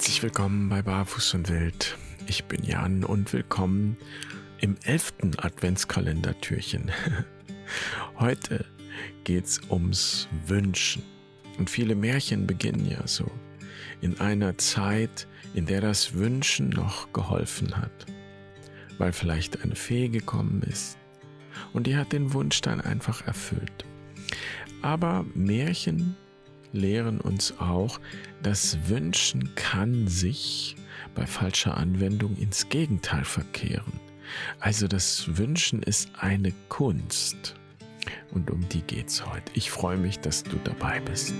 Herzlich willkommen bei Barfuß und Wild. Ich bin Jan und willkommen im elften Adventskalendertürchen. Heute geht's ums Wünschen. Und viele Märchen beginnen ja so. In einer Zeit, in der das Wünschen noch geholfen hat. Weil vielleicht eine Fee gekommen ist und die hat den Wunsch dann einfach erfüllt. Aber Märchen lehren uns auch, das Wünschen kann sich bei falscher Anwendung ins Gegenteil verkehren. Also das Wünschen ist eine Kunst. Und um die geht's heute. Ich freue mich, dass du dabei bist.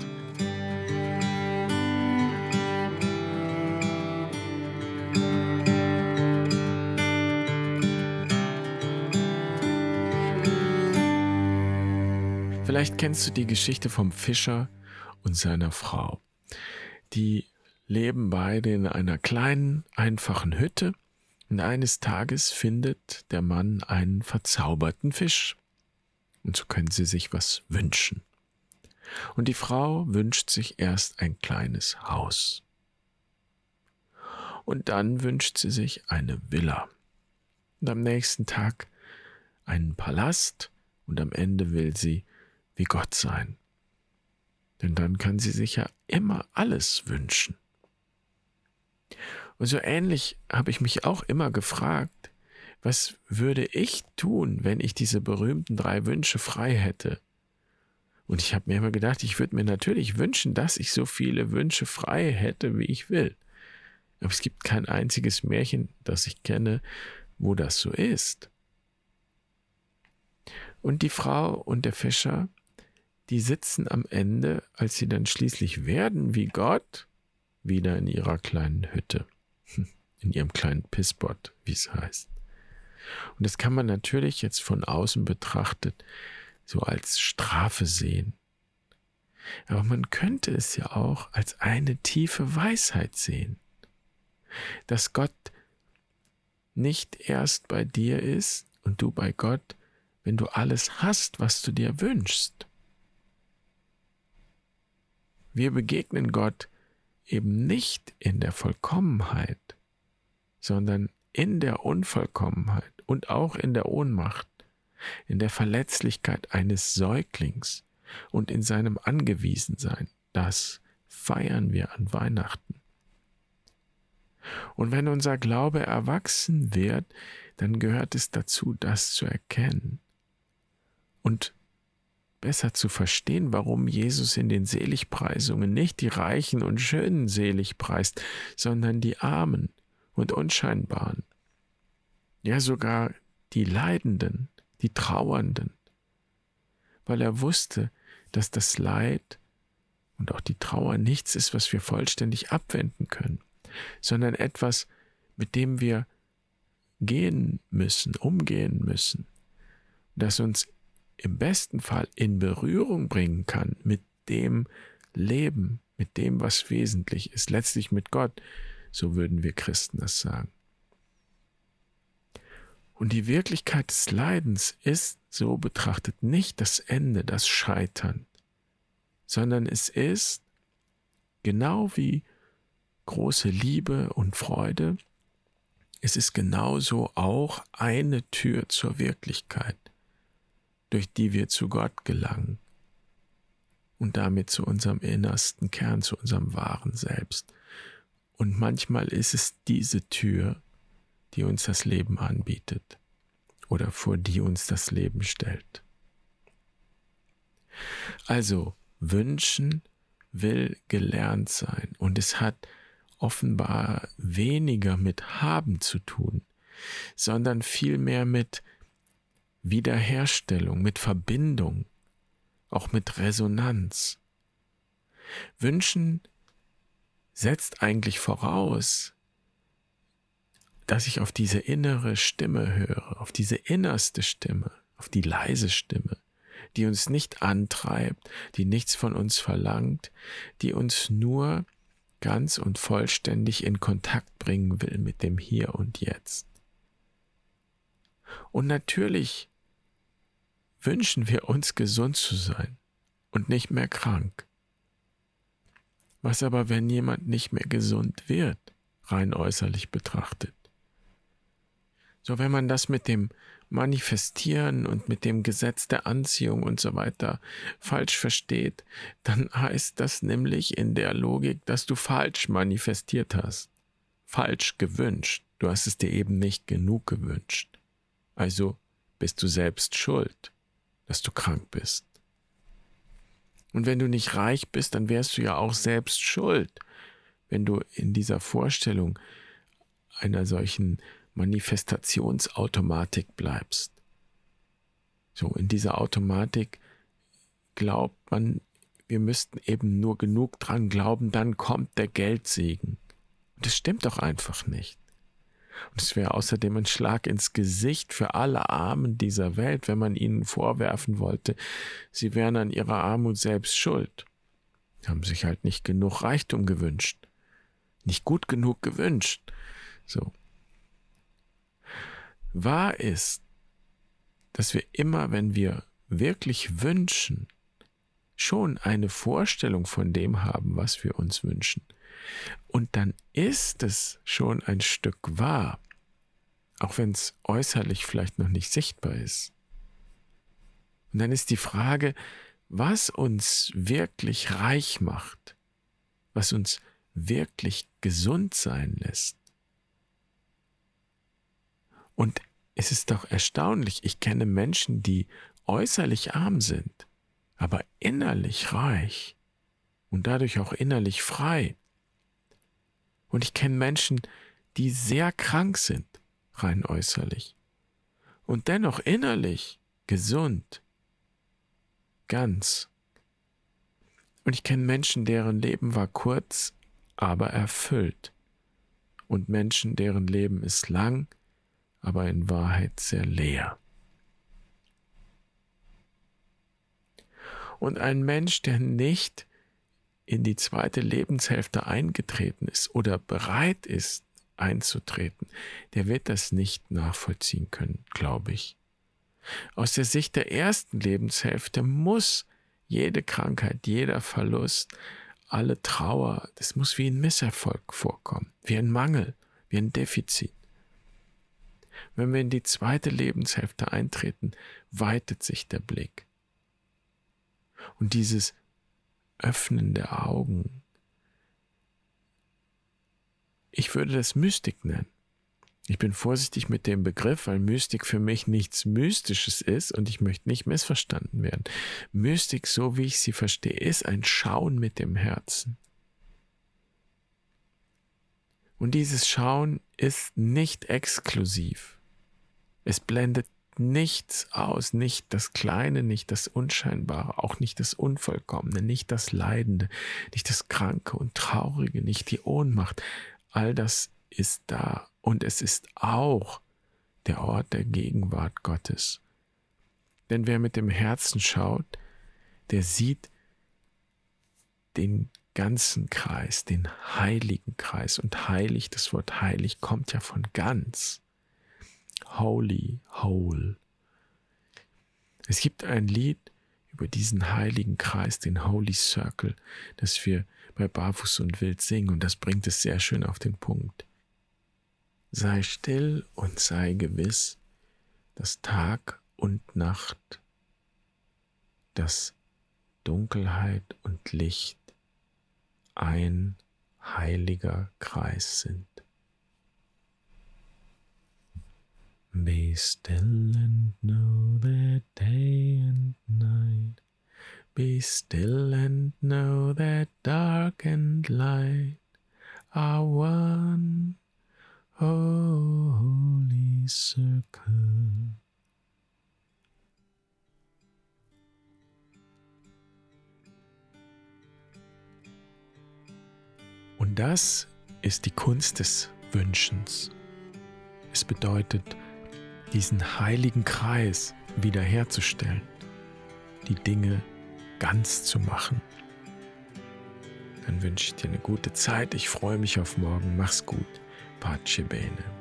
Vielleicht kennst du die Geschichte vom Fischer und seiner Frau. Die leben beide in einer kleinen, einfachen Hütte und eines Tages findet der Mann einen verzauberten Fisch. Und so können sie sich was wünschen. Und die Frau wünscht sich erst ein kleines Haus. Und dann wünscht sie sich eine Villa. Und am nächsten Tag einen Palast und am Ende will sie wie Gott sein. Denn dann kann sie sich ja immer alles wünschen. Und so ähnlich habe ich mich auch immer gefragt, was würde ich tun, wenn ich diese berühmten drei Wünsche frei hätte? Und ich habe mir immer gedacht, ich würde mir natürlich wünschen, dass ich so viele Wünsche frei hätte, wie ich will. Aber es gibt kein einziges Märchen, das ich kenne, wo das so ist. Und die Frau und der Fischer die sitzen am Ende, als sie dann schließlich werden wie Gott, wieder in ihrer kleinen Hütte, in ihrem kleinen Pissbot, wie es heißt. Und das kann man natürlich jetzt von außen betrachtet so als Strafe sehen. Aber man könnte es ja auch als eine tiefe Weisheit sehen, dass Gott nicht erst bei dir ist und du bei Gott, wenn du alles hast, was du dir wünschst. Wir begegnen Gott eben nicht in der Vollkommenheit, sondern in der Unvollkommenheit und auch in der Ohnmacht, in der Verletzlichkeit eines Säuglings und in seinem Angewiesensein. Das feiern wir an Weihnachten. Und wenn unser Glaube erwachsen wird, dann gehört es dazu, das zu erkennen und besser zu verstehen, warum Jesus in den Seligpreisungen nicht die Reichen und Schönen selig preist, sondern die Armen und Unscheinbaren. Ja, sogar die Leidenden, die Trauernden, weil er wusste, dass das Leid und auch die Trauer nichts ist, was wir vollständig abwenden können, sondern etwas, mit dem wir gehen müssen, umgehen müssen, das uns im besten Fall in Berührung bringen kann mit dem Leben, mit dem, was wesentlich ist, letztlich mit Gott, so würden wir Christen das sagen. Und die Wirklichkeit des Leidens ist so betrachtet nicht das Ende, das Scheitern, sondern es ist genau wie große Liebe und Freude, es ist genauso auch eine Tür zur Wirklichkeit durch die wir zu Gott gelangen und damit zu unserem innersten Kern, zu unserem wahren Selbst. Und manchmal ist es diese Tür, die uns das Leben anbietet oder vor die uns das Leben stellt. Also wünschen will gelernt sein und es hat offenbar weniger mit haben zu tun, sondern vielmehr mit Wiederherstellung, mit Verbindung, auch mit Resonanz. Wünschen setzt eigentlich voraus, dass ich auf diese innere Stimme höre, auf diese innerste Stimme, auf die leise Stimme, die uns nicht antreibt, die nichts von uns verlangt, die uns nur ganz und vollständig in Kontakt bringen will mit dem Hier und Jetzt. Und natürlich wünschen wir uns gesund zu sein und nicht mehr krank. Was aber, wenn jemand nicht mehr gesund wird, rein äußerlich betrachtet? So, wenn man das mit dem Manifestieren und mit dem Gesetz der Anziehung und so weiter falsch versteht, dann heißt das nämlich in der Logik, dass du falsch manifestiert hast, falsch gewünscht. Du hast es dir eben nicht genug gewünscht. Also bist du selbst schuld, dass du krank bist. Und wenn du nicht reich bist, dann wärst du ja auch selbst schuld, wenn du in dieser Vorstellung einer solchen Manifestationsautomatik bleibst. So, in dieser Automatik glaubt man, wir müssten eben nur genug dran glauben, dann kommt der Geldsegen. Und das stimmt doch einfach nicht. Und es wäre außerdem ein Schlag ins Gesicht für alle Armen dieser Welt, wenn man ihnen vorwerfen wollte, sie wären an ihrer Armut selbst schuld. Sie haben sich halt nicht genug Reichtum gewünscht, nicht gut genug gewünscht. So. Wahr ist, dass wir immer, wenn wir wirklich wünschen, schon eine Vorstellung von dem haben, was wir uns wünschen. Und dann ist es schon ein Stück wahr, auch wenn es äußerlich vielleicht noch nicht sichtbar ist. Und dann ist die Frage, was uns wirklich reich macht, was uns wirklich gesund sein lässt. Und es ist doch erstaunlich, ich kenne Menschen, die äußerlich arm sind, aber innerlich reich und dadurch auch innerlich frei. Und ich kenne Menschen, die sehr krank sind, rein äußerlich, und dennoch innerlich gesund, ganz. Und ich kenne Menschen, deren Leben war kurz, aber erfüllt. Und Menschen, deren Leben ist lang, aber in Wahrheit sehr leer. Und ein Mensch, der nicht in die zweite Lebenshälfte eingetreten ist oder bereit ist einzutreten, der wird das nicht nachvollziehen können, glaube ich. Aus der Sicht der ersten Lebenshälfte muss jede Krankheit, jeder Verlust, alle Trauer, das muss wie ein Misserfolg vorkommen, wie ein Mangel, wie ein Defizit. Wenn wir in die zweite Lebenshälfte eintreten, weitet sich der Blick. Und dieses Öffnen der Augen. Ich würde das Mystik nennen. Ich bin vorsichtig mit dem Begriff, weil Mystik für mich nichts Mystisches ist und ich möchte nicht missverstanden werden. Mystik, so wie ich sie verstehe, ist ein Schauen mit dem Herzen. Und dieses Schauen ist nicht exklusiv. Es blendet nichts aus, nicht das Kleine, nicht das Unscheinbare, auch nicht das Unvollkommene, nicht das Leidende, nicht das Kranke und Traurige, nicht die Ohnmacht. All das ist da und es ist auch der Ort der Gegenwart Gottes. Denn wer mit dem Herzen schaut, der sieht den ganzen Kreis, den heiligen Kreis. Und heilig, das Wort heilig kommt ja von ganz. Holy, Whole. Es gibt ein Lied über diesen heiligen Kreis, den Holy Circle, das wir bei Barfuß und Wild singen und das bringt es sehr schön auf den Punkt. Sei still und sei gewiss, dass Tag und Nacht, dass Dunkelheit und Licht ein heiliger Kreis sind. Be still and know that day and night. Be still and know that dark and light are one holy circle. Und das ist die Kunst des Wünschens. Es bedeutet, diesen heiligen Kreis wiederherzustellen, die Dinge ganz zu machen. Dann wünsche ich dir eine gute Zeit. Ich freue mich auf morgen. Mach's gut. Pace bene.